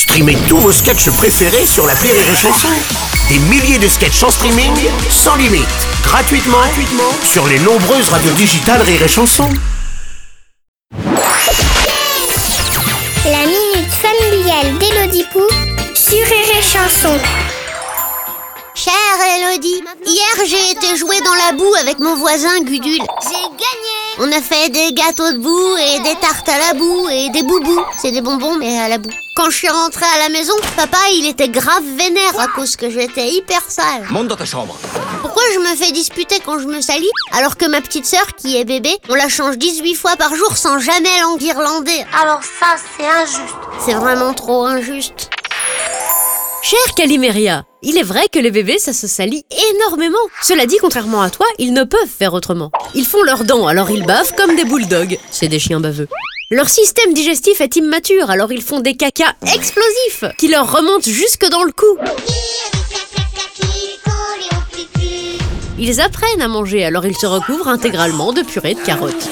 Streamez tous vos sketchs préférés sur la Rire et Chanson. Des milliers de sketchs en streaming, sans limite, gratuitement, gratuitement sur les nombreuses radios digitales Rire et Chanson. La minute familiale d'Élodie Pou sur Rire et Chanson. Chère Elodie, hier j'ai été jouer dans la boue avec mon voisin Gudule. J'ai gagné On a fait des gâteaux de boue et des tartes à la boue et des boubous. C'est des bonbons mais à la boue. Quand je suis rentrée à la maison, papa il était grave vénère à cause que j'étais hyper sale. Monte dans ta chambre. Pourquoi je me fais disputer quand je me salis alors que ma petite sœur qui est bébé, on la change 18 fois par jour sans jamais l'enguirlander Alors ça, c'est injuste. C'est vraiment trop injuste. Chère Caliméria, il est vrai que les bébés, ça se salit énormément. Cela dit, contrairement à toi, ils ne peuvent faire autrement. Ils font leurs dents, alors ils bavent comme des bulldogs. C'est des chiens baveux. Leur système digestif est immature, alors ils font des cacas explosifs qui leur remontent jusque dans le cou. Ils apprennent à manger, alors ils se recouvrent intégralement de purée de carottes.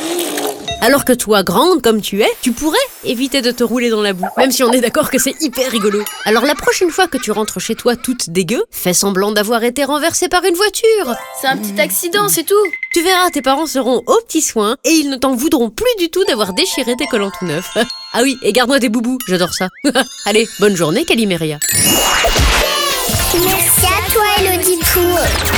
Alors que toi, grande comme tu es, tu pourrais éviter de te rouler dans la boue. Même si on est d'accord que c'est hyper rigolo. Alors la prochaine fois que tu rentres chez toi toute dégueu, fais semblant d'avoir été renversé par une voiture. C'est un petit accident, c'est tout. Tu verras, tes parents seront aux petits soins et ils ne t'en voudront plus du tout d'avoir déchiré tes collants tout neufs. ah oui, et garde-moi tes boubous, j'adore ça. Allez, bonne journée, Caliméria. Merci à toi, Pou. Chanson